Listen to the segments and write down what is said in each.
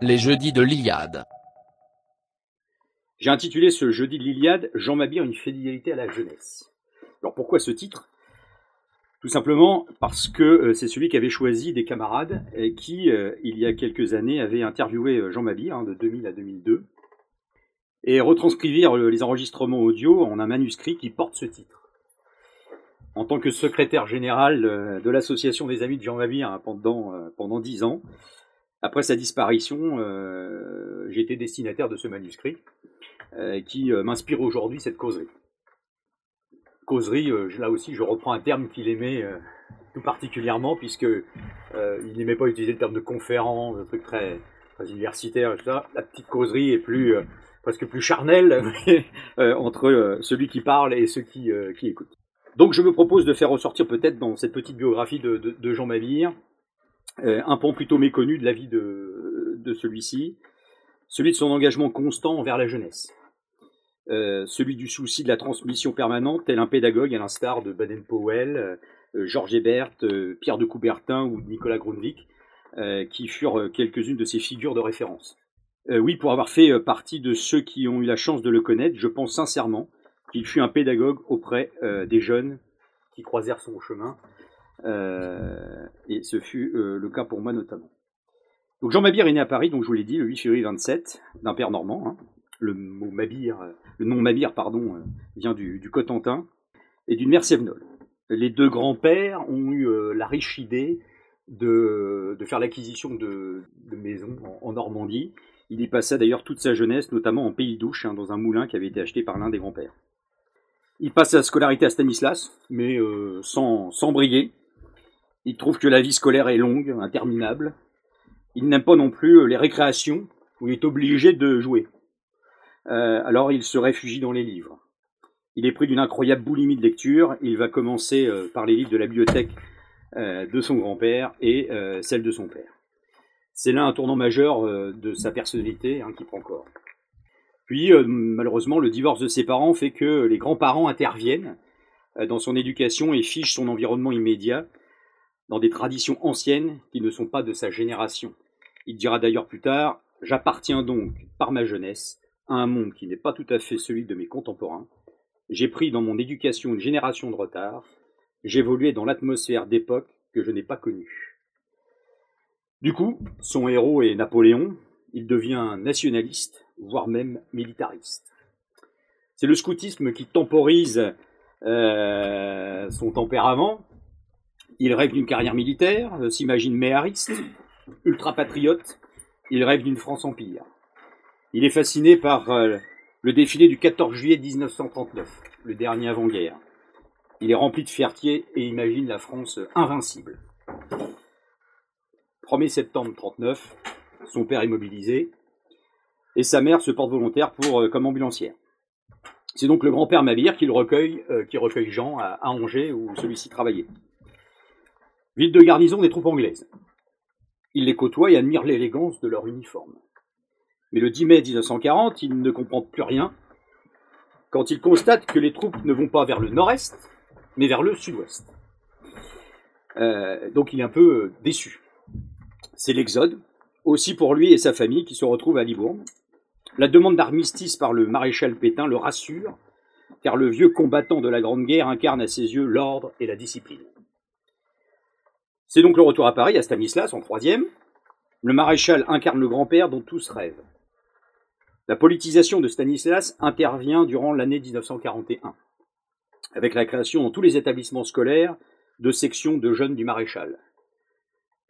Les jeudis de l'Iliade. J'ai intitulé ce jeudi de l'Iliade Jean Mabire, une fidélité à la jeunesse. Alors pourquoi ce titre? Tout simplement parce que euh, c'est celui qu'avait choisi des camarades et qui, euh, il y a quelques années, avait interviewé euh, Jean Mabire, hein, de 2000 à 2002, et retranscrivirent les enregistrements audio en un manuscrit qui porte ce titre. En tant que secrétaire général de l'association des amis de Jean Mabire hein, pendant pendant dix ans, après sa disparition, j'ai été destinataire de ce manuscrit qui m'inspire aujourd'hui cette causerie causerie, euh, là aussi, je reprends un terme qu'il aimait euh, tout particulièrement, puisque euh, il n'aimait pas utiliser le terme de conférence, un truc très, très universitaire, ça. La petite causerie est plus, presque plus charnelle entre celui qui parle et ceux qui, qui écoutent. Donc je me propose de faire ressortir peut-être dans cette petite biographie de, de, Jean Mabir un pan plutôt méconnu de la vie de, de celui-ci, celui de son engagement constant envers la jeunesse. Euh, celui du souci de la transmission permanente, tel un pédagogue à l'instar de Baden-Powell, euh, Georges Hébert, euh, Pierre de Coubertin ou Nicolas Grundvik, qui furent quelques-unes de ses figures de référence. Oui, pour avoir fait partie de ceux qui ont eu la chance de le connaître, je pense sincèrement qu'il fut un pédagogue auprès des jeunes qui croisèrent son chemin, et ce fut le cas pour moi notamment. Donc Jean Mabir est né à Paris, donc je vous l'ai dit, le 8 février 27, d'un père normand, hein, le mot Mabir, le nom Mabir, pardon, euh, vient du, Cotentin, et d'une mère sévenole. Les deux grands-pères ont eu euh, la riche idée de, faire l'acquisition de, maisons en, Normandie. Il y passa d'ailleurs toute sa jeunesse, notamment en Pays d'Ouche, hein, dans un moulin qui avait été acheté par l'un des grands-pères. Il passe sa scolarité à Stanislas, mais euh, sans, sans briller. Il trouve que la vie scolaire est longue, interminable. Il n'aime pas non plus les récréations, où il est obligé de jouer. Euh, alors il se réfugie dans les livres. Il est pris d'une incroyable boulimie de lecture. Il va commencer euh, par les livres de la bibliothèque euh, de son grand-père et celle de son père. C'est là un tournant majeur de sa personnalité hein, qui prend corps. Puis, malheureusement, le divorce de ses parents fait que les grands-parents interviennent dans son éducation et fichent son environnement immédiat dans des traditions anciennes qui ne sont pas de sa génération. Il dira d'ailleurs plus tard J'appartiens donc, par ma jeunesse, à un monde qui n'est pas tout à fait celui de mes contemporains. J'ai pris dans mon éducation une génération de retard. J'évoluais dans l'atmosphère d'époque que je n'ai pas connue. Du coup, son héros est Napoléon. Il devient nationaliste, voire même militariste. C'est le scoutisme qui temporise euh, son tempérament. Il rêve d'une carrière militaire, euh, s'imagine méhariste, ultra-patriote. Il rêve d'une France empire. Il est fasciné par euh, le défilé du 14 juillet 1939, le dernier avant-guerre. Il est rempli de fierté et imagine la France invincible. 1er septembre 1939, son père est mobilisé et sa mère se porte volontaire pour, euh, comme ambulancière. C'est donc le grand-père Mabir qui, euh, recueille Jean à, Angers où celui-ci travaillait. Ville de garnison des troupes anglaises. Il les côtoie et admire l'élégance de leur uniforme. Mais le 10 mai 1940, il ne comprend plus rien quand il constate que les troupes ne vont pas vers le nord-est, mais vers le sud-ouest. Euh, donc il est un peu déçu. C'est l'exode, aussi pour lui et sa famille qui se retrouvent à Libourne. La demande d'armistice par le maréchal Pétain le rassure, car le vieux combattant de la Grande Guerre incarne à ses yeux l'ordre et la discipline. C'est donc le retour à Paris, à Stanislas, en troisième. Le maréchal incarne le grand-père dont tous rêvent. La politisation de Stanislas intervient durant l'année 1941, avec la création dans tous les établissements scolaires de sections de jeunes du maréchal.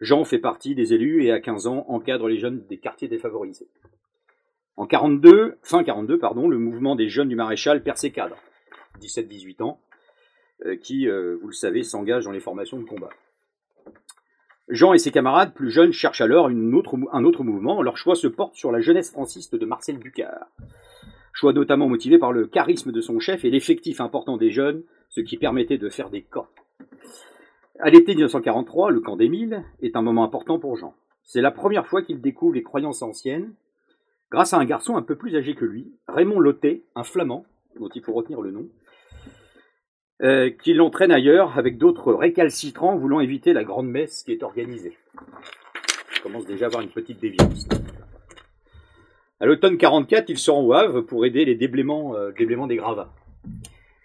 Jean fait partie des élus et à 15 ans encadre les jeunes des quartiers défavorisés. En 42, fin 42, pardon, le mouvement des jeunes du maréchal perd ses cadres, 17-18 ans, euh, qui, euh, vous le savez, s'engagent dans les formations de combat. Jean et ses camarades plus jeunes cherchent alors un autre mouvement. Leur choix se porte sur la jeunesse franciste de Marcel Bucard. Choix notamment motivé par le charisme de son chef et l'effectif important des jeunes, ce qui permettait de faire des camps. À l'été 1943, le camp d'Émile est un moment important pour Jean. C'est la première fois qu'il découvre les croyances anciennes grâce à un garçon un peu plus âgé que lui, Raymond Lotet, un flamand, dont il faut retenir le nom, euh, qui l'entraîne ailleurs avec d'autres récalcitrants voulant éviter la grande messe qui est organisée. Il commence déjà à avoir une petite déviance. À l'automne 44, il se rend au Havre pour aider les déblaiements, euh, déblaiements des gravats.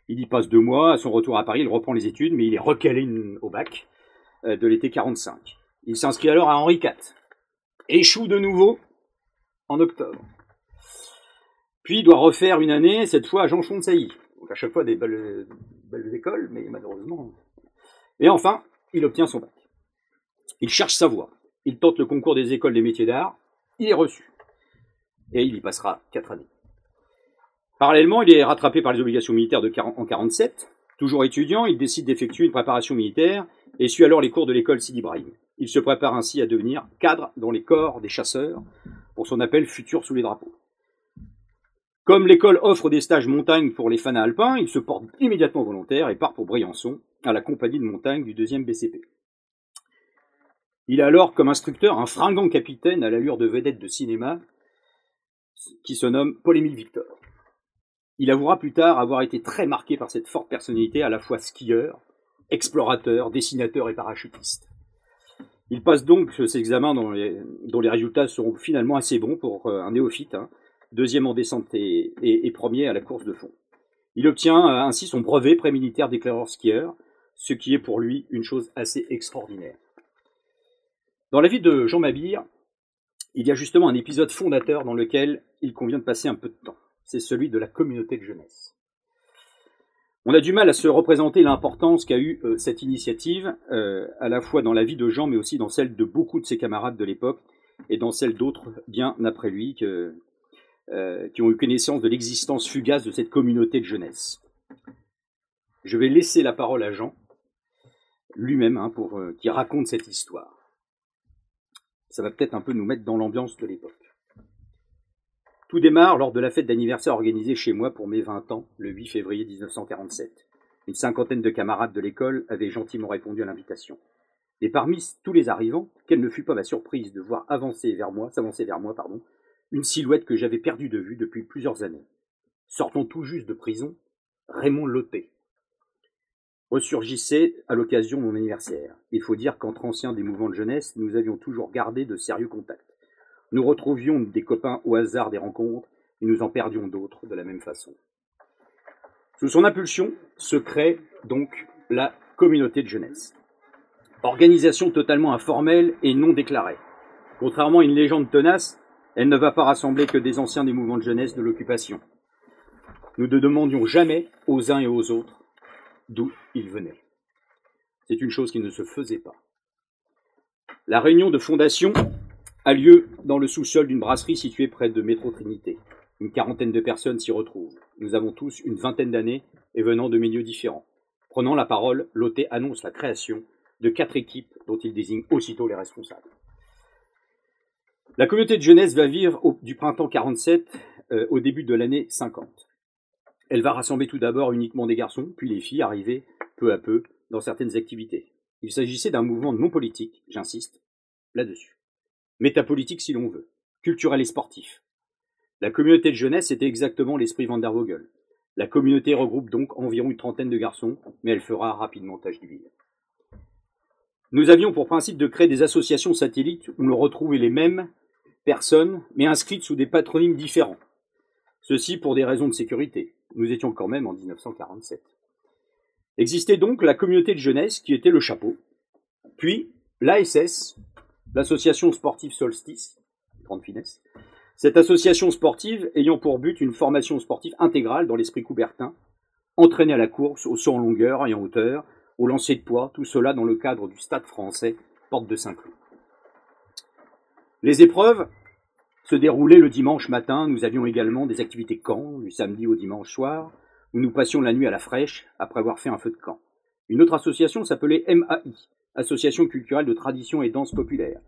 Il y passe deux mois. À son retour à Paris, il reprend les études, mais il est recalé au bac euh, de l'été 45. Il s'inscrit alors à Henri IV. Échoue de nouveau en octobre. Puis doit refaire une année, cette fois à Jean de. Donc à chaque fois des belles, belles écoles, mais malheureusement. Et enfin, il obtient son bac. Il cherche sa voie. Il tente le concours des écoles des métiers d'art. Il est reçu. Et il y passera quatre années. Parallèlement, il est rattrapé par les obligations militaires de 40, en 47. Toujours étudiant, il décide d'effectuer une préparation militaire et suit alors les cours de l'école Sidi Ibrahim. Il se prépare ainsi à devenir cadre dans les corps des chasseurs pour son appel futur sous les drapeaux. Comme l'école offre des stages montagne pour les fans alpins, il se porte immédiatement volontaire et part pour Briançon, à la compagnie de montagne du deuxième BCP. Il a alors comme instructeur un fringant capitaine à l'allure de vedette de cinéma qui se nomme Paul-Émile Victor. Il avouera plus tard avoir été très marqué par cette forte personnalité, à la fois skieur, explorateur, dessinateur et parachutiste. Il passe donc ces examens dont les, résultats seront finalement assez bons pour euh, un néophyte, hein, deuxième en descente et, premier à la course de fond. Il obtient euh, ainsi son brevet prémilitaire d'éclaireur skieur, ce qui est pour lui une chose assez extraordinaire. Dans la vie de Jean Mabire, il y a justement un épisode fondateur dans lequel il convient de passer un peu de temps c'est celui de la communauté de jeunesse. On a du mal à se représenter l'importance qu'a eue euh, cette initiative, euh, à la fois dans la vie de Jean, mais aussi dans celle de beaucoup de ses camarades de l'époque, et dans celle d'autres bien après lui, euh, qui ont eu connaissance de l'existence fugace de cette communauté de jeunesse. Je vais laisser la parole à Jean, lui-même, hein, pour qui raconte cette histoire. Ça va peut-être un peu nous mettre dans l'ambiance de l'époque. Tout démarre lors de la fête d'anniversaire organisée chez moi pour mes 20 ans, le 8 février 1947. Une cinquantaine de camarades de l'école avaient gentiment répondu à l'invitation. Et parmi tous les arrivants, quelle ne fut pas ma surprise de voir avancer vers moi, s'avancer vers moi, pardon, une silhouette que j'avais perdue de vue depuis plusieurs années. Sortant tout juste de prison, Raymond Loté. Ressurgissait à l'occasion de mon anniversaire. Il faut dire qu'entre anciens des mouvements de jeunesse, nous avions toujours gardé de sérieux contacts. Nous retrouvions des copains au hasard des rencontres et nous en perdions d'autres de la même façon. Sous son impulsion se crée donc la communauté de jeunesse. Organisation totalement informelle et non déclarée. Contrairement à une légende tenace, elle ne va pas rassembler que des anciens des mouvements de jeunesse de l'occupation. Nous ne demandions jamais aux uns et aux autres d'où ils venaient. C'est une chose qui ne se faisait pas. La réunion de fondation a lieu dans le sous-sol d'une brasserie située près de Métro Trinité. Une quarantaine de personnes s'y retrouvent. Nous avons tous une vingtaine d'années et venant de milieux différents. Prenant la parole, Loté annonce la création de quatre équipes dont il désigne aussitôt les responsables. La communauté de jeunesse va vivre du printemps 47 euh, au début de l'année 50. Elle va rassembler tout d'abord uniquement des garçons, puis les filles arrivées peu à peu dans certaines activités. Il s'agissait d'un mouvement non politique, j'insiste là-dessus métapolitique si l'on veut, culturel et sportif. La communauté de jeunesse était exactement l'esprit Van der Vogel. La communauté regroupe donc environ une trentaine de garçons, mais elle fera rapidement tâche d'huile. Nous avions pour principe de créer des associations satellites où l'on retrouvait les mêmes personnes, mais inscrites sous des patronymes différents. Ceci pour des raisons de sécurité. Nous étions quand même en 1947. Existait donc la communauté de jeunesse qui était le chapeau, puis l'ASS, l'association sportive Solstice, grande finesse. Cette association sportive ayant pour but une formation sportive intégrale dans l'esprit coubertin, entraînée à la course, au saut en longueur et en hauteur, au lancer de poids, tout cela dans le cadre du stade français, porte de Saint-Cloud. Les épreuves se déroulaient le dimanche matin. Nous avions également des activités camp, du samedi au dimanche soir, où nous passions la nuit à la fraîche après avoir fait un feu de camp. Une autre association s'appelait MAI, association culturelle de tradition et danse populaire.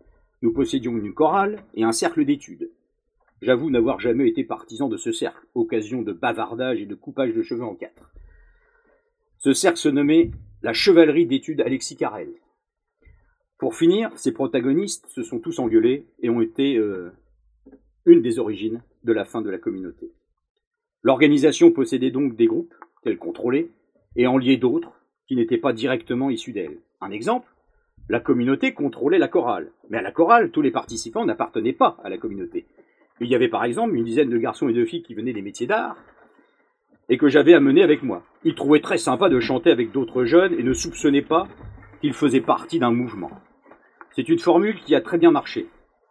Nous possédions une chorale et un cercle d'études. J'avoue n'avoir jamais été partisan de ce cercle, occasion de bavardage et de coupage de cheveux en quatre. Ce cercle se nommait la chevalerie d'études Alexis Carrel. Pour finir, ces protagonistes se sont tous engueulés et ont été euh, une des origines de la fin de la communauté. L'organisation possédait donc des groupes qu'elle contrôlait et en liait d'autres qui n'étaient pas directement issus d'elle. Un exemple, la communauté contrôlait la chorale, mais à la chorale, tous les participants n'appartenaient pas à la communauté. Il y avait par exemple une dizaine de garçons et de filles qui venaient des métiers d'art et que j'avais amenés avec moi. Ils trouvaient très sympa de chanter avec d'autres jeunes et ne soupçonnaient pas qu'ils faisaient partie d'un mouvement. C'est une formule qui a très bien marché.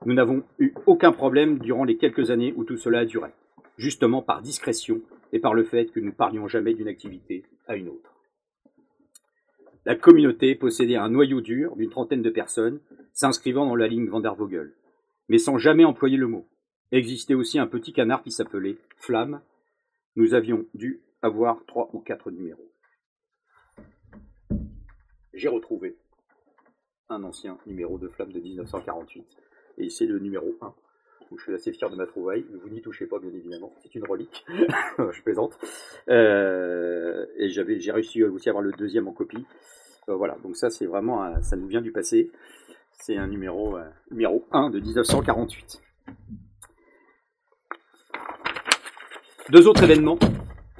Nous n'avons eu aucun problème durant les quelques années où tout cela a duré, justement par discrétion et par le fait que nous parlions jamais d'une activité à une autre. La communauté possédait un noyau dur d'une trentaine de personnes s'inscrivant dans la ligne Vandervogel, mais sans jamais employer le mot. Existait aussi un petit canard qui s'appelait Flamme. Nous avions dû avoir trois ou quatre numéros. J'ai retrouvé un ancien numéro de Flamme de 1948, et c'est le numéro 1 je suis assez fier de ma trouvaille. Vous n'y touchez pas, bien évidemment. C'est une relique. je plaisante. Euh, et j'avais, j'ai réussi aussi à avoir le deuxième en copie. Euh, voilà. Donc ça, c'est vraiment, ça nous vient du passé. C'est un numéro, euh, numéro 1 de 1948. Deux autres événements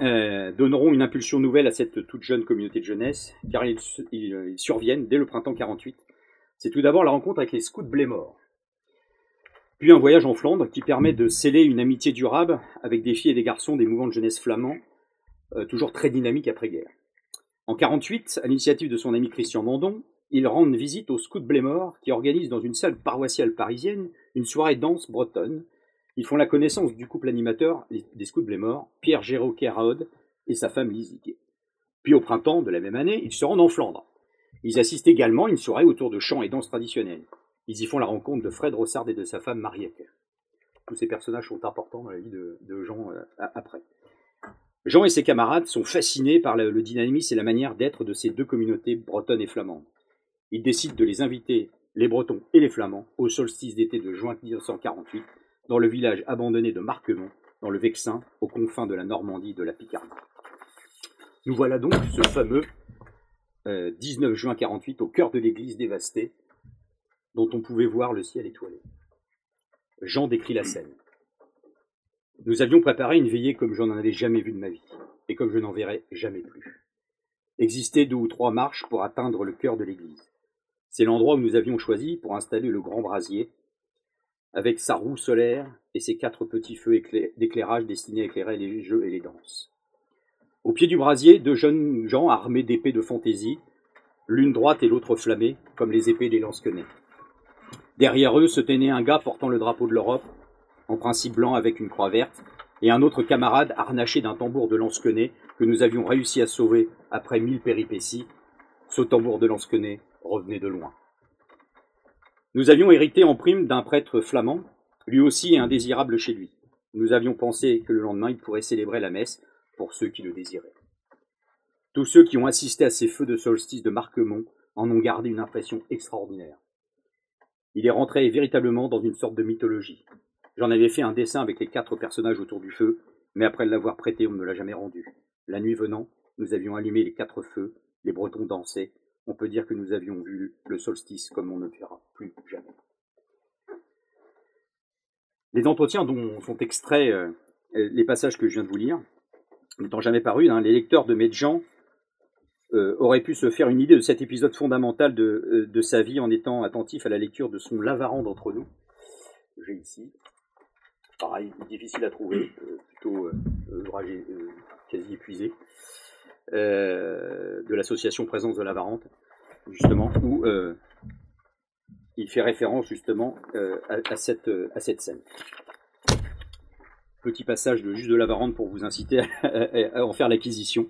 donneront une impulsion nouvelle à cette toute jeune communauté de jeunesse, car ils, surviennent dès le printemps 48. C'est tout d'abord la rencontre avec les scouts Blémor. Puis un voyage en Flandre qui permet de sceller une amitié durable avec des filles et des garçons des mouvements de jeunesse flamands, euh, toujours très dynamiques après-guerre. En 48, à l'initiative de son ami Christian Mandon, il rend une visite aux scouts Blémor qui organisent dans une salle paroissiale parisienne une soirée danse bretonne ils font la connaissance du couple animateur des Scouts Blémor, Pierre Géraud Keraud et sa femme Lise Puis au printemps de la même année, ils se rendent en Flandre. Ils assistent également à une soirée autour de chants et danses traditionnelles. Ils y font la rencontre de Fred Rossard et de sa femme Mariette. Tous ces personnages sont importants dans la vie de, Jean euh, après. Jean et ses camarades sont fascinés par le, dynamisme et la manière d'être de ces deux communautés bretonnes et flamandes. Ils décident de les inviter, les Bretons et les Flamands, au solstice d'été de juin 1948 dans le village abandonné de Marquemont, dans le Vexin, aux confins de la Normandie et de la Picardie. Nous voilà donc ce fameux 19 euh, juin 48 au cœur de l'église dévastée, dont on pouvait voir le ciel étoilé. Jean décrit la scène. Nous avions préparé une veillée comme je n'en avais jamais vu de ma vie, et comme je n'en verrai jamais plus. Existaient deux ou trois marches pour atteindre le cœur de l'église. C'est l'endroit où nous avions choisi pour installer le grand brasier, avec sa roue solaire et ses quatre petits feux d'éclairage destinés à éclairer les jeux et les danses. Au pied du brasier, deux jeunes gens armés d'épées de fantaisie, l'une droite et l'autre flammée, comme les épées des lansquenets. Derrière eux se tenait un gars portant le drapeau de l'Europe, en principe blanc avec une croix verte, et un autre camarade harnaché d'un tambour de lansquenet que nous avions réussi à sauver après mille péripéties. Ce tambour de lansquenet revenait de loin. Nous avions hérité en prime d'un prêtre flamand, lui aussi indésirable chez lui. Nous avions pensé que le lendemain il pourrait célébrer la messe pour ceux qui le désiraient. Tous ceux qui ont assisté à ces feux de solstice de Marquemont en ont gardé une impression extraordinaire. Il est rentré véritablement dans une sorte de mythologie. J'en avais fait un dessin avec les quatre personnages autour du feu, mais après l'avoir prêté, on ne me l'a jamais rendu. La nuit venant, nous avions allumé les quatre feux, les Bretons dansaient, on peut dire que nous avions vu le solstice comme on ne verra plus jamais. Les entretiens dont sont extraits euh, les passages que je viens de vous lire, n'étant jamais parus, hein, les lecteurs de Medjan euh, auraient pu se faire une idée de cet épisode fondamental de, euh, sa vie en étant attentifs à la lecture de son Lavaran d'entre nous. J'ai ici. Pareil, difficile à trouver, plutôt quasi épuisé. Euh, de l'association Présence de la Varante, justement, où euh, il fait référence justement euh, à, cette, à cette scène. Petit passage de Juste de la Varante pour vous inciter à, en faire l'acquisition,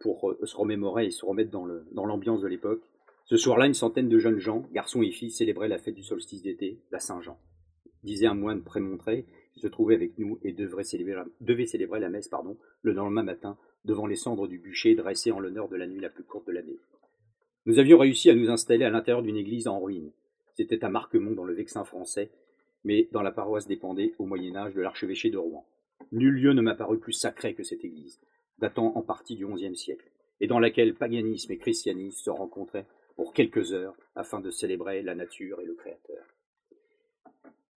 pour se remémorer et se remettre dans l'ambiance de l'époque. Ce soir-là, une centaine de jeunes gens, garçons et filles, célébraient la fête du solstice d'été, la Saint-Jean. Disait un moine prémontré, qui se trouvait avec nous et devait célébrer la messe pardon, le lendemain matin devant les cendres du bûcher dressées en l'honneur de la nuit la plus courte de l'année. Nous avions réussi à nous installer à l'intérieur d'une église en ruine. C'était à Marquemont, dans le Vexin français, mais dans la paroisse dépendait, au Moyen Âge, de l'archevêché de Rouen. Nul lieu ne m'a paru plus sacré que cette église, datant en partie du XIe siècle, et dans laquelle paganisme et christianisme se rencontraient pour quelques heures afin de célébrer la nature et le Créateur.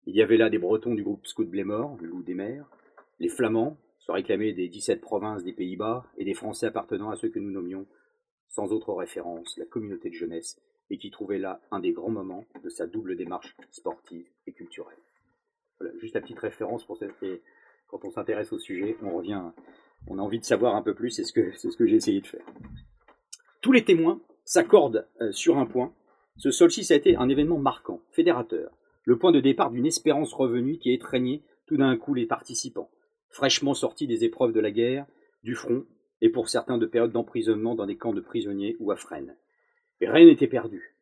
Il y avait là des Bretons du groupe Scout Blémor, le loup des mers, les Flamands, se réclamer des 17 provinces des Pays-Bas et des Français appartenant à ceux que nous nommions, sans autre référence, la communauté de jeunesse, et qui trouvait là un des grands moments de sa double démarche sportive et culturelle. Voilà, juste la petite référence pour cette... Et quand on s'intéresse au sujet, on revient, on a envie de savoir un peu plus, c'est ce que, j'ai essayé de faire. Tous les témoins s'accordent euh, sur un point. Ce solstice a été un événement marquant, fédérateur, le point de départ d'une espérance revenue qui étreignait tout d'un coup les participants, fraîchement sortis des épreuves de la guerre, du front, et pour certains de périodes d'emprisonnement dans des camps de prisonniers ou à Fresnes. rien n'était perdu.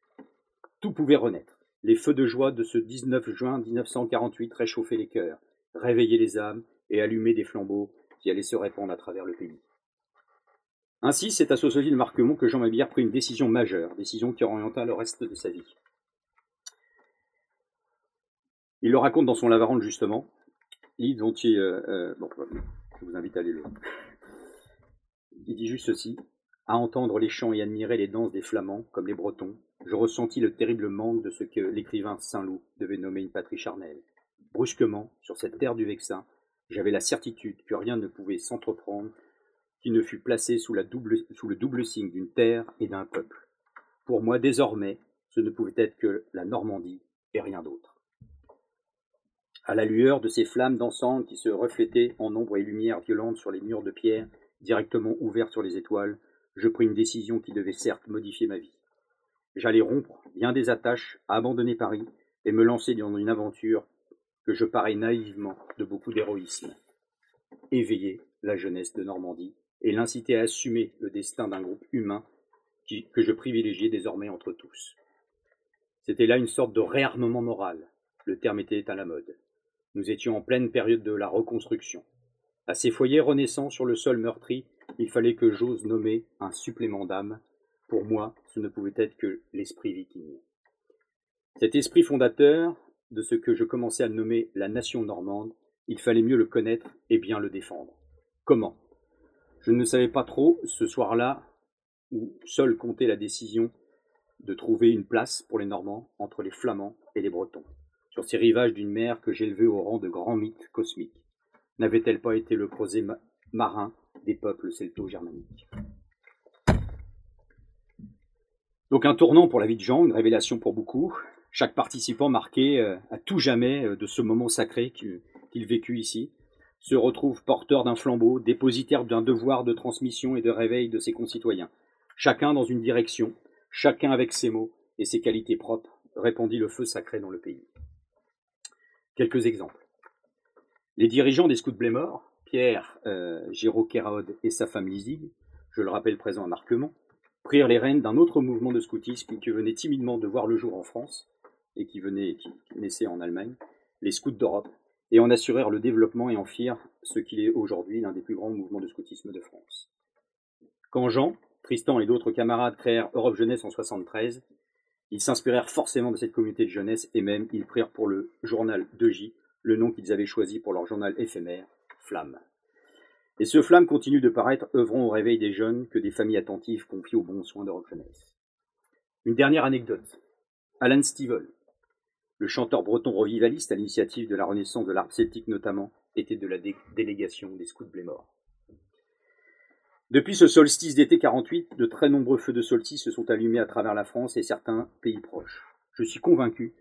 Tout pouvait renaître. Les feux de joie de ce 19 juin 1948 réchauffaient les cœurs, réveillaient les âmes et allumaient des flambeaux qui allaient se répandre à travers le pays. Ainsi, c'est à Société de Marquemont que Jean Mabillard prit une décision majeure, décision qui orienta le reste de sa vie. Il le raconte dans son Lavarande justement, il, euh, euh, bon, je vous invite à aller le. Il dit juste ceci à entendre les chants et admirer les danses des Flamands, comme les Bretons, je ressentis le terrible manque de ce que l'écrivain Saint-Loup devait nommer une patrie charnelle. Brusquement, sur cette terre du Vexin, j'avais la certitude que rien ne pouvait s'entreprendre qui ne fût placé sous, le double signe d'une terre et d'un peuple. Pour moi, désormais, ce ne pouvait être que la Normandie et rien d'autre. À la lueur de ces flammes dansantes qui se reflétaient en ombre et lumière violentes sur les murs de pierre, directement ouverts sur les étoiles, je pris une décision qui devait certes modifier ma vie. J'allais rompre bien des attaches, abandonner Paris et me lancer dans une aventure que je parais naïvement de beaucoup d'héroïsme. Éveiller la jeunesse de Normandie et l'inciter à assumer le destin d'un groupe humain que je privilégiais désormais entre tous. C'était là une sorte de réarmement moral. Le terme était à la mode. Nous étions en pleine période de la reconstruction. À ces foyers renaissants sur le sol meurtri, il fallait que j'ose nommer un supplément d'âme. Pour moi, ce ne pouvait être que l'esprit viking. Cet esprit fondateur de ce que je commençais à nommer la nation normande, il fallait mieux le connaître et bien le défendre. Comment? Je ne savais pas trop, ce soir-là, où seul comptait la décision de trouver une place pour les Normands entre les Flamands et les Bretons sur ces rivages d'une mer que j'élevais au rang de grand mythe cosmique N'avait-elle pas été le creuset marin des peuples celto-germaniques? Donc un tournant pour la vie de Jean, une révélation pour beaucoup, chaque participant marqué euh, à tout jamais euh, de ce moment sacré qu'il vécut ici, se retrouve porteur d'un flambeau, dépositaire d'un devoir de transmission et de réveil de ses concitoyens, chacun dans une direction, chacun avec ses mots et ses qualités propres, répandit le feu sacré dans le pays. Quelques exemples. Les dirigeants des scouts Blémor, Pierre euh, Géraud et sa femme Lizig, je le rappelle présent à Marquement, prirent les rênes d'un autre mouvement de scoutisme qui venait timidement de voir le jour en France et qui venait qui naissait en Allemagne, les scouts d'Europe, et en assurèrent le développement et en firent ce qu'il est aujourd'hui l'un des plus grands mouvements de scoutisme de France. Quand Jean, Tristan et d'autres camarades créèrent Europe Jeunesse en 73, ils s'inspirèrent forcément de cette communauté de jeunesse et même ils prirent pour le journal de J le nom qu'ils avaient choisi pour leur journal éphémère, Flamme. Et ce Flamme continue de paraître, œuvrant au réveil des jeunes que des familles attentives confient aux bons soins d'Europe Jeunesse. Une dernière anecdote. Alan Stivell, le chanteur breton revivaliste à l'initiative de la renaissance de l'art celtique notamment, était de la délégation des scouts Blémor. Depuis ce solstice d'été 48, de très nombreux feux de solstice se sont allumés à travers la France et certains pays proches. Je suis convaincu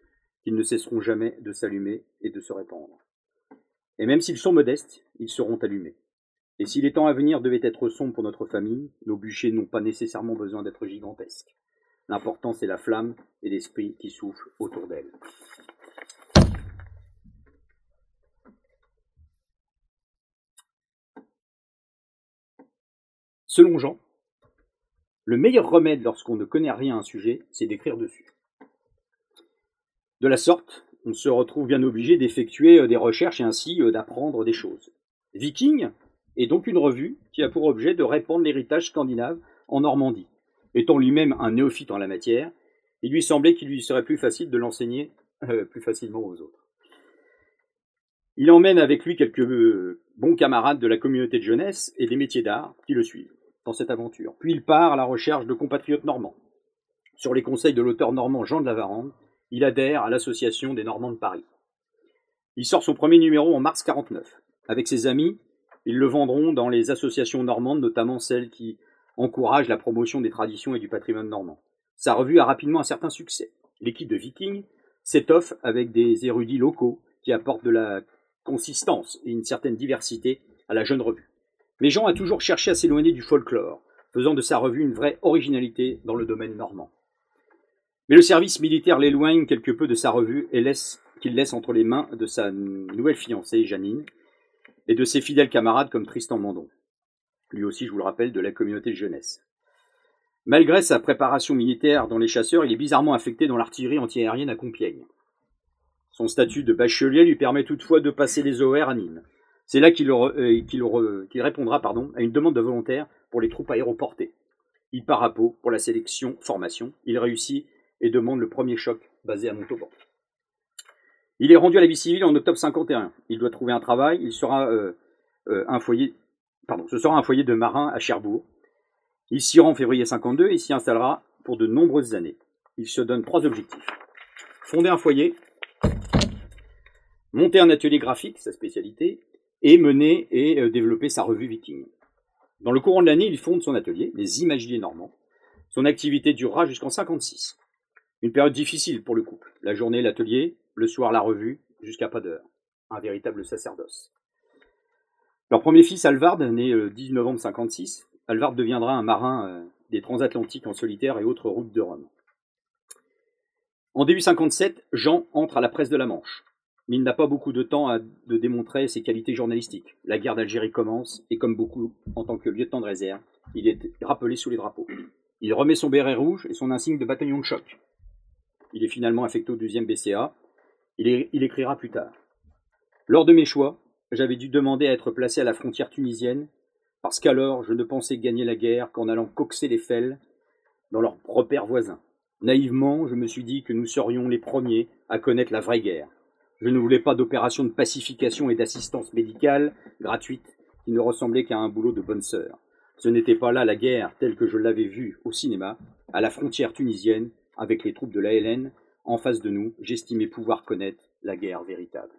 qu'ils ne cesseront jamais de s'allumer et de se répandre. Et même s'ils sont modestes, ils seront allumés. Et si les temps à venir devaient être sombres pour notre famille, nos bûchers n'ont pas nécessairement besoin d'être gigantesques. L'important c'est la flamme et l'esprit qui souffle autour d'elle. Selon Jean, le meilleur remède lorsqu'on ne connaît rien à un sujet, c'est d'écrire dessus. De la sorte, on se retrouve bien obligé d'effectuer euh, des recherches et ainsi euh, d'apprendre des choses. Viking est donc une revue qui a pour objet de répandre l'héritage scandinave en Normandie. Étant lui-même un néophyte en la matière, il lui semblait qu'il lui serait plus facile de l'enseigner euh, plus facilement aux autres. Il emmène avec lui quelques bons camarades de la communauté de jeunesse et des métiers d'art qui le suivent dans cette aventure. Puis il part à la recherche de compatriotes normands. Sur les conseils de l'auteur normand Jean de Lavarande, il adhère à l'association des Normands de Paris. Il sort son premier numéro en mars 49. Avec ses amis, Ils le vendront dans les associations normandes, notamment celles qui encouragent la promotion des traditions et du patrimoine normand. Sa revue a rapidement un certain succès. L'équipe de Viking s'étoffe avec des érudits locaux qui apportent de la consistance et une certaine diversité à la jeune revue. Mais Jean a toujours cherché à s'éloigner du folklore, faisant de sa revue une vraie originalité dans le domaine normand. Mais le service militaire l'éloigne quelque peu de sa revue et laisse qu'il laisse entre les mains de sa nouvelle fiancée, Janine, et de ses fidèles camarades comme Tristan Mandon, lui aussi, je vous le rappelle, de la communauté de jeunesse. Malgré sa préparation militaire dans les chasseurs, il est bizarrement affecté dans l'artillerie antiaérienne à Compiègne. Son statut de bachelier lui permet toutefois de passer les OR à Nîmes. C'est là qu'il euh, répondra pardon, à une demande de volontaire pour les troupes aéroportées. Il part à Pau pour la sélection formation. Il réussit et demande le premier choc basé à Montauban. Il est rendu à la vie civile en octobre 51. Il doit trouver un travail. Il sera euh, euh, un foyer, pardon, ce sera un foyer de marins à Cherbourg. Il s'y rend en février 52 et s'y installera pour de nombreuses années. Il se donne trois objectifs fonder un foyer, monter un atelier graphique, sa spécialité, et mener et euh, développer sa revue Viking. Dans le courant de l'année, il fonde son atelier, les Imagiers Normands. Son activité durera jusqu'en 56. Une période difficile pour le couple. La journée, l'atelier, le soir, la revue, jusqu'à pas d'heure. Un véritable sacerdoce. Leur premier fils, Alvard, né le 10 novembre 56, Alvard deviendra un marin euh, des transatlantiques en solitaire et autres routes de Rome. En début 57, Jean entre à la presse de la Manche. Mais il n'a pas beaucoup de temps à, de démontrer ses qualités journalistiques. La guerre d'Algérie commence, et comme beaucoup, en tant que lieutenant de réserve, il est rappelé sous les drapeaux. Il remet son béret rouge et son insigne de bataillon de choc. Il est finalement affecté au deuxième BCA. Il, il écrira plus tard. Lors de mes choix, j'avais dû demander à être placé à la frontière tunisienne, parce qu'alors je ne pensais gagner la guerre qu'en allant coxer les fels dans leurs repères voisins. Naïvement, je me suis dit que nous serions les premiers à connaître la vraie guerre. Je ne voulais pas d'opération de pacification et d'assistance médicale gratuite qui ne ressemblait qu'à un boulot de bonne sœur. Ce n'était pas là la guerre telle que je l'avais vue au cinéma, à la frontière tunisienne, avec les troupes de l'ALN, en face de nous, j'estimais pouvoir connaître la guerre véritable.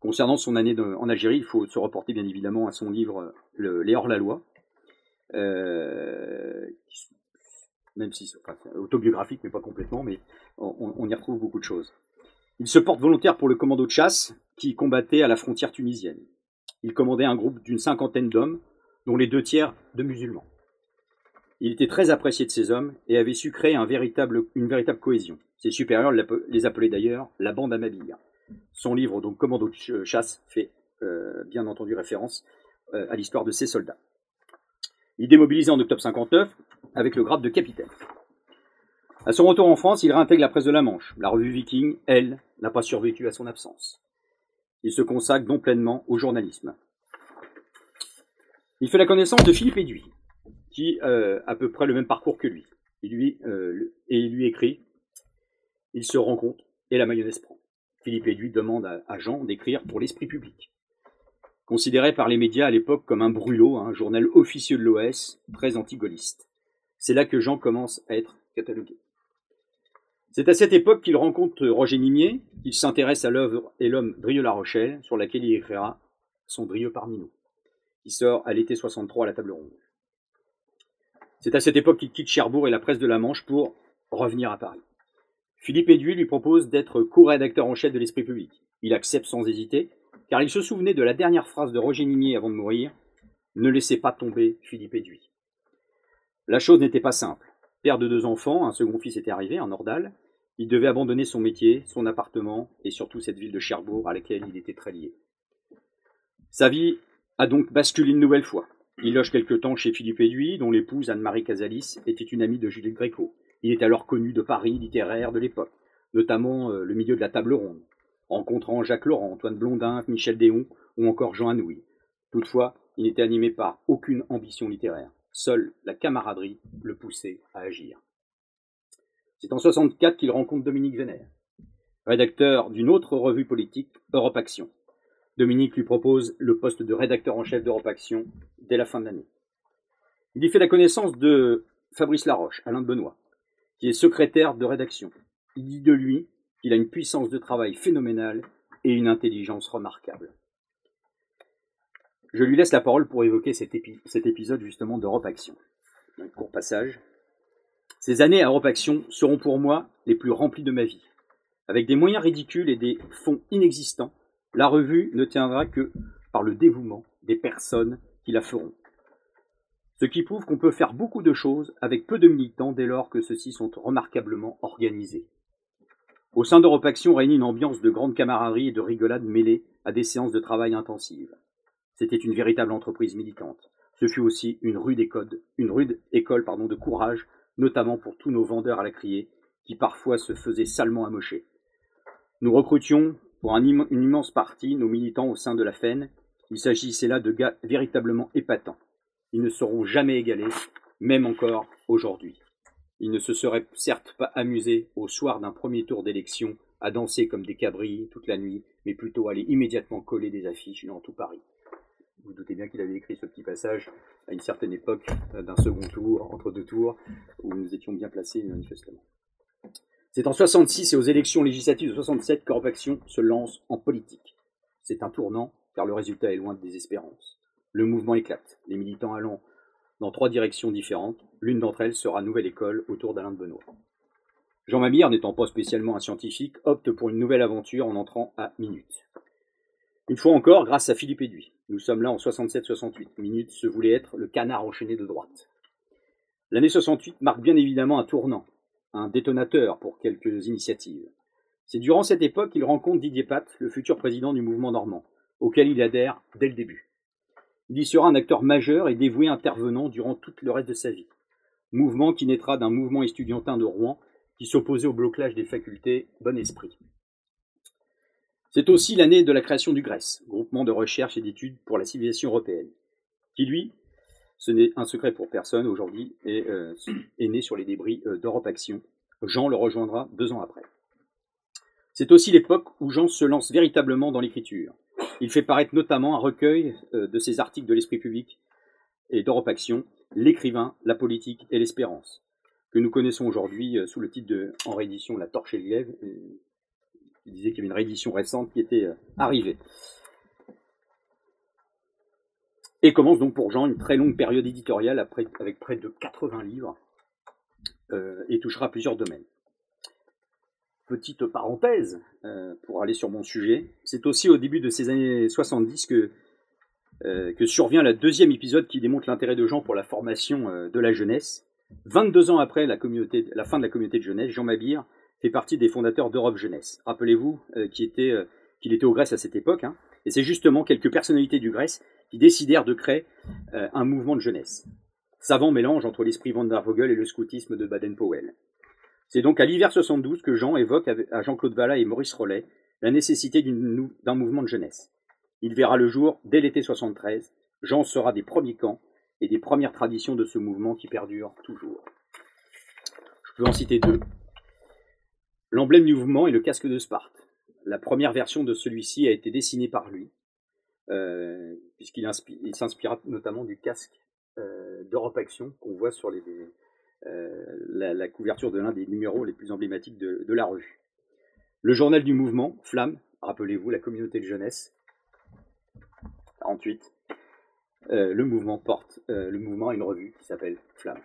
Concernant son année en Algérie, il faut se reporter bien évidemment à son livre le, Les hors-la-loi, euh, même si c'est autobiographique, mais pas complètement, mais on, y retrouve beaucoup de choses. Il se porte volontaire pour le commando de chasse qui combattait à la frontière tunisienne. Il commandait un groupe d'une cinquantaine d'hommes, dont les deux tiers de musulmans. Il était très apprécié de ces hommes et avait su créer une véritable cohésion. Ses supérieurs les appelaient d'ailleurs la bande Amabilia. Son livre, donc Commando de chasse, fait euh, bien entendu référence euh, à l'histoire de ces soldats. Il démobilisé en octobre 59 avec le grade de capitaine. À son retour en France, il réintègre la presse de la Manche. La revue Viking, elle, n'a pas survécu à son absence. Il se consacre donc pleinement au journalisme. Il fait la connaissance de Philippe Éduy, qui euh, a à peu près le même parcours que lui. Il lui et il lui écrit. Il se rend compte et la mayonnaise prend. Philippe Éduy demande à Jean d'écrire pour l'esprit public considéré par les médias à l'époque comme un brûlot, un journal officieux de l'OS, très anti-gaulliste. C'est là que Jean commence à être catalogué. C'est à cette époque qu'il rencontre Roger Nimier, qu'il s'intéresse à l'œuvre et l'homme Drieux-La Rochelle, sur laquelle il écrira son Drieux parmi nous, qui sort à l'été 63 à la table ronde. C'est à cette époque qu'il quitte Cherbourg et la presse de la Manche pour revenir à Paris. Philippe Éduy lui propose d'être co-rédacteur en chef de l'Esprit public. Il accepte sans hésiter, car il se souvenait de la dernière phrase de Roger Nimier avant de mourir Ne laissez pas tomber Philippe Éduy. La chose n'était pas simple. Père de deux enfants, un second fils était arrivé, un Nordal. Il devait abandonner son métier, son appartement et surtout cette ville de Cherbourg à laquelle il était très lié. Sa vie a donc basculé une nouvelle fois. Il loge quelque temps chez Philippe Éduy, dont l'épouse Anne-Marie Casalis était une amie de Juliette Gréco. Il est alors connu de Paris littéraire de l'époque, notamment euh, le milieu de la table ronde rencontrant Jacques Laurent, Antoine Blondin, Michel Déon ou encore Jean Anouilh. Toutefois, il n'était animé par aucune ambition littéraire. Seule la camaraderie le poussait à agir. C'est en 64 qu'il rencontre Dominique Vénère, rédacteur d'une autre revue politique, Europe Action. Dominique lui propose le poste de rédacteur en chef d'Europe Action dès la fin de l'année. Il y fait la connaissance de Fabrice Laroche, Alain de Benoît, qui est secrétaire de rédaction. Il dit de lui il a une puissance de travail phénoménale et une intelligence remarquable. je lui laisse la parole pour évoquer cet, épisode justement d'Europe Action. Un court passage. Ces années à Europe Action seront pour moi les plus remplies de ma vie. Avec des moyens ridicules et des fonds inexistants, la revue ne tiendra que par le dévouement des personnes qui la feront. Ce qui prouve qu'on peut faire beaucoup de choses avec peu de militants dès lors que ceux-ci sont remarquablement organisés. Au sein d'Europe Action régnit une ambiance de grande camaraderie et de rigolade mêlée à des séances de travail intensives. C'était une véritable entreprise militante. Ce fut aussi une rude école, une rude école de courage, notamment pour tous nos vendeurs à la criée, qui parfois se faisaient salement amocher. Nous recrutions pour une immense partie nos militants au sein de la FEN. Il s'agissait là de gars véritablement épatants. Ils ne seront jamais égalés, même encore aujourd'hui. Ils ne se seraient certes pas amusés au soir d'un premier tour d'élection à danser comme des cabris toute la nuit, mais plutôt aller immédiatement coller des affiches dans tout Paris. Vous, doutez bien qu'il avait écrit ce petit passage à une certaine époque euh, d'un second tour, entre deux tours, où nous étions bien placés manifestement. C'est en 66 et aux élections législatives de 67 qu'Europe Action se lance en politique. C'est un tournant, car le résultat est loin de désespérance. Le mouvement éclate, les militants allant dans trois directions différentes. L'une d'entre elles sera Nouvelle École autour d'Alain de Benoît. Jean Mabir, n'étant pas spécialement un scientifique, opte pour une nouvelle aventure en entrant à Minute. Une fois encore, grâce à Philippe Eduy. Nous sommes là en 67-68. Minute se voulait être le canard enchaîné de droite. L'année 68 marque bien évidemment un tournant, un détonateur pour quelques initiatives. C'est durant cette époque qu'il rencontre Didier Pat, le futur président du mouvement normand, auquel il adhère dès le début. Il y sera un acteur majeur et dévoué intervenant durant tout le reste de sa vie. Mouvement qui naîtra d'un mouvement estudiantin de Rouen qui s'opposait au blocage des facultés Bon Esprit. C'est aussi l'année de la création du GRES, groupement de recherche et d'études pour la civilisation européenne, qui lui, ce n'est un secret pour personne aujourd'hui, est, euh, né sur les débris euh, d'Europe Action. Jean le rejoindra deux ans après. C'est aussi l'époque où Jean se lance véritablement dans l'écriture. Il fait paraître notamment un recueil euh, de ses articles de l'Esprit public et d'Europe Action, L'écrivain, la politique et l'espérance, que nous connaissons aujourd'hui sous le titre de, en réédition La Torche et le Glaive, il disait qu'il y avait une réédition récente qui était euh, arrivée. Et commence donc pour Jean une très longue période éditoriale avec près de 80 livres euh, et touchera plusieurs domaines. Petite parenthèse euh, pour aller sur mon sujet, c'est aussi au début de ces années 70 que, que survient le deuxième épisode qui démontre l'intérêt de Jean pour la formation de la jeunesse. 22 ans après la, fin de la communauté de jeunesse, Jean Mabir fait partie des fondateurs d'Europe Jeunesse. Rappelez-vous euh, qu'il était, euh, était au Grèce à cette époque, hein, et c'est justement quelques personnalités du Grèce qui décidèrent de créer euh, un mouvement de jeunesse. Savant mélange entre l'esprit Van der Vogel et le scoutisme de Baden-Powell. C'est donc à l'hiver 72 que Jean évoque à Jean-Claude Vallat et Maurice Rollet la nécessité d'un mouvement de jeunesse. Il verra le jour dès l'été 73. Jean sera des premiers camps et des premières traditions de ce mouvement qui perdure toujours. Je peux en citer deux. L'emblème du mouvement est le casque de Sparte. La première version de celui-ci a été dessinée par lui, euh, puisqu'il s'inspira notamment du casque euh, d'Europe Action qu'on voit sur les, euh, la, couverture de l'un des numéros les plus emblématiques de, la revue. Le journal du mouvement, Flamme, rappelez-vous la communauté de jeunesse, 48. le mouvement porte, le mouvement a une revue qui s'appelle Flamme.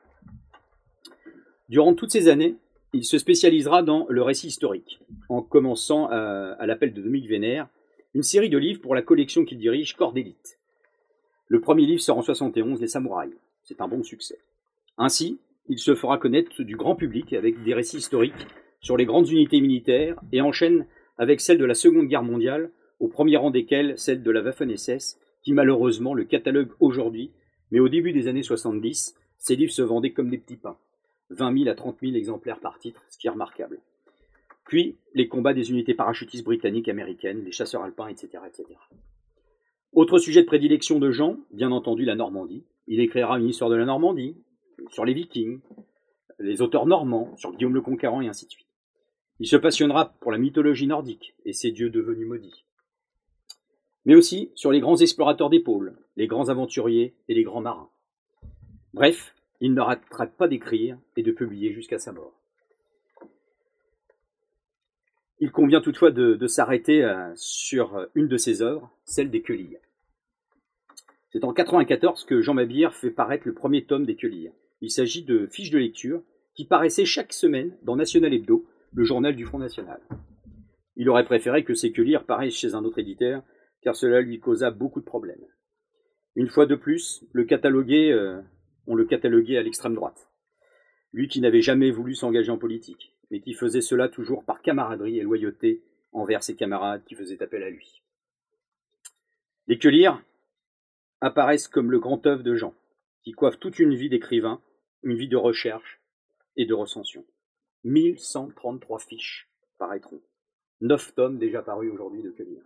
Durant toutes ces années, il se spécialisera dans le récit historique, en commençant à, l'appel de Dominique Vénère, une série de livres pour la collection qu'il dirige, Corps d'élite. Le premier livre sort en 71, Les Samouraïs. C'est un bon succès. Ainsi, il se fera connaître du grand public avec des récits historiques sur les grandes unités militaires et enchaîne avec celles de la Seconde Guerre mondiale, au premier rang desquelles celle de la Waffen-SS, qui malheureusement le catalogue aujourd'hui, mais au début des années 70, ces livres se vendaient comme des petits pains. 20 000 à 30 000 exemplaires par titre, ce qui est remarquable. Puis les combats des unités parachutistes britanniques, américaines, les chasseurs alpins, etc., etc. Autre sujet de prédilection de Jean, bien entendu la Normandie. Il écrira une histoire de la Normandie, sur les Vikings, les auteurs normands, sur Guillaume le Conquérant et ainsi de suite. Il se passionnera pour la mythologie nordique et ses dieux devenus maudits. Mais aussi sur les grands explorateurs des pôles, les grands aventuriers et les grands marins. Bref, il n'arrêtera pas d'écrire et de publier jusqu'à sa mort. Il convient toutefois de, s'arrêter euh, sur une de ses œuvres, celle des Queuilles. C'est en 94 que Jean Mabir fait paraître le premier tome des Que Il s'agit de fiches de lecture qui paraissaient chaque semaine dans National Hebdo, le journal du Front National. Il aurait préféré que ces Que lire paraissent chez un autre éditeur, car cela lui causa beaucoup de problèmes. Une fois de plus, le catalogué, euh, on le cataloguait à l'extrême droite. Lui qui n'avait jamais voulu s'engager en politique, mais qui faisait cela toujours par camaraderie et loyauté envers ses camarades qui faisaient appel à lui. Les Que lire apparaissent comme le grand œuvre de Jean, qui coiffe toute une vie d'écrivain, une vie de recherche et de recension. 1133 fiches paraîtront. 9 tomes déjà parus aujourd'hui de lire.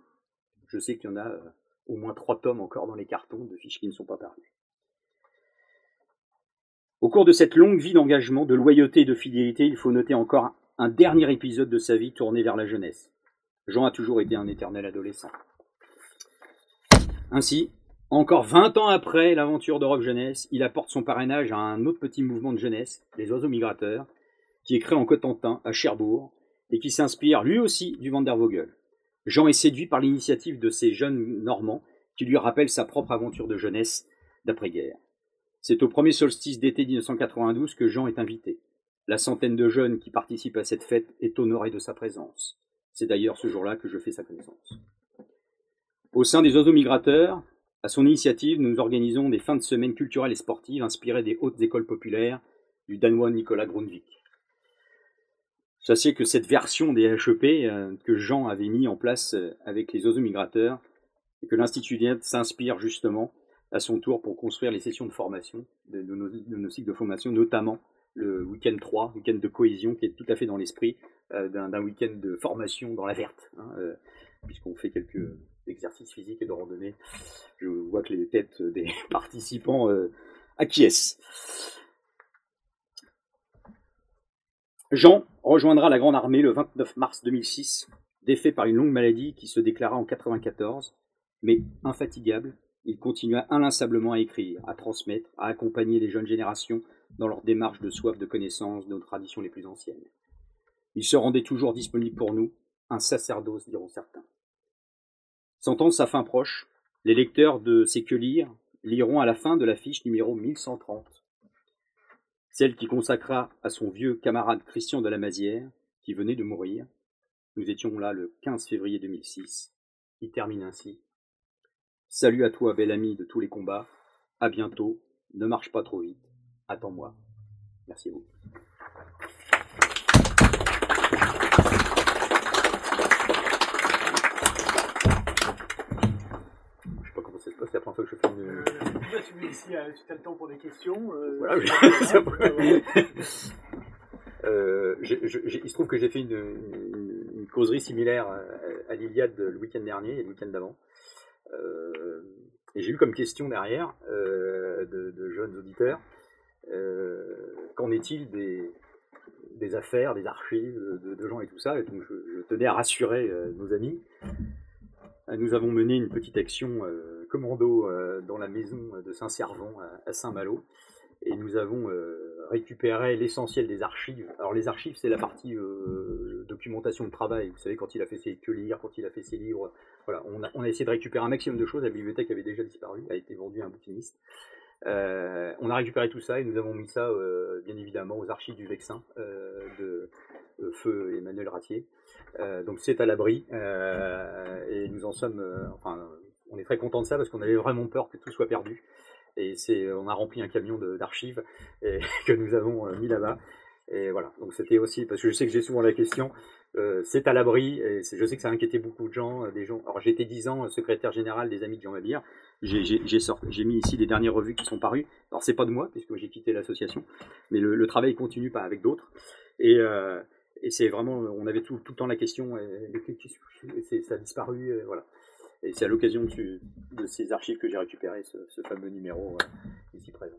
Je sais qu'il y en a euh, au moins 3 tomes encore dans les cartons de fiches qui ne sont pas parus. Au cours de cette longue vie d'engagement, de loyauté et de fidélité, il faut noter encore un dernier épisode de sa vie tourné vers la jeunesse. Jean a toujours été un éternel adolescent. Ainsi, encore 20 ans après l'aventure d'Europe Jeunesse, il apporte son parrainage à un autre petit mouvement de jeunesse, les oiseaux migrateurs, qui est créé en Cotentin, à Cherbourg, et qui s'inspire lui aussi du Vandervogel. Jean est séduit par l'initiative de ces jeunes Normands qui lui rappellent sa propre aventure de jeunesse d'après-guerre. C'est au premier solstice d'été 1992 que Jean est invité. La centaine de jeunes qui participent à cette fête est honorée de sa présence. C'est d'ailleurs ce jour-là que je fais sa connaissance. Au sein des oiseaux migrateurs, à son initiative, nous organisons des fins de semaine culturelles et sportives inspirées des hautes écoles populaires du Danois Nicolas Grundvik. Sachez que cette version des HEP euh, que Jean avait mis en place euh, avec les oiseaux migrateurs et que l'Institut s'inspire justement à son tour pour construire les sessions de formation de, nos, cycles de formation, notamment le week-end 3, week-end de cohésion, qui est tout à fait dans l'esprit euh, d'un week-end de formation dans la verte, hein, puisqu'on fait quelques d'exercice physique et de randonnée. Je vois que les têtes des participants euh, acquiescent. Jean rejoindra la Grande Armée le 29 mars 2006, défait par une longue maladie qui se déclara en 94, mais infatigable, il continua inlassablement à écrire, à transmettre, à accompagner les jeunes générations dans leur démarche de soif de connaissance de nos traditions les plus anciennes. Il se rendait toujours disponible pour nous, un sacerdoce diront certains. Sentant sa fin proche, les lecteurs de ces que lire liront à la fin de la fiche numéro 1130, celle qui consacra à son vieux camarade Christian de la Mazière, qui venait de mourir. Nous étions là le 15 février 2006. Il termine ainsi. Salut à toi, bel ami de tous les combats. À bientôt. Ne marche pas trop vite. Attends-moi. Merci beaucoup. Je fais une. tu ici, euh, tu as le temps pour des questions. Euh, voilà, euh, il se trouve que j'ai fait une, causerie similaire à, l'Iliade le week-end dernier et le week-end d'avant. et j'ai eu comme question derrière de, jeunes auditeurs qu'en est-il des, des affaires, des archives de, gens et tout ça. Et donc je, tenais à rassurer nos amis. Nous avons mené une petite action commando euh, dans la maison de Saint-Servant à Saint-Malo. Et nous avons euh, récupéré l'essentiel des archives. Alors les archives, c'est la partie euh, documentation de travail. Vous savez, quand il a fait ses que lire, quand il a fait ses livres. Voilà, on a, on a, essayé de récupérer un maximum de choses. La bibliothèque avait déjà disparu, a été vendue à un bouquiniste. on a récupéré tout ça et nous avons mis ça, bien évidemment, aux archives du Vexin de Feu Emmanuel Ratier. Donc c'est à l'abri et nous en sommes, enfin, on est très content de ça parce qu'on avait vraiment peur que tout soit perdu. Et c'est, on a rempli un camion d'archives que nous avons euh, mis là-bas. Et voilà, donc c'était aussi, parce que je sais que j'ai souvent la question, euh, c'est à l'abri, et je sais que ça a inquiété beaucoup de gens. Euh, des gens alors j'étais 10 ans secrétaire général des Amis de Jean Mabir, j'ai mis ici les dernières revues qui sont parues. Alors c'est pas de moi, puisque j'ai quitté l'association, mais le, travail continue pas avec d'autres. Et, et c'est vraiment, on avait tout, tout, le temps la question, et, ça a disparu, voilà. Et c'est à l'occasion de, ces archives que j'ai récupéré ce, fameux numéro euh, ici présent.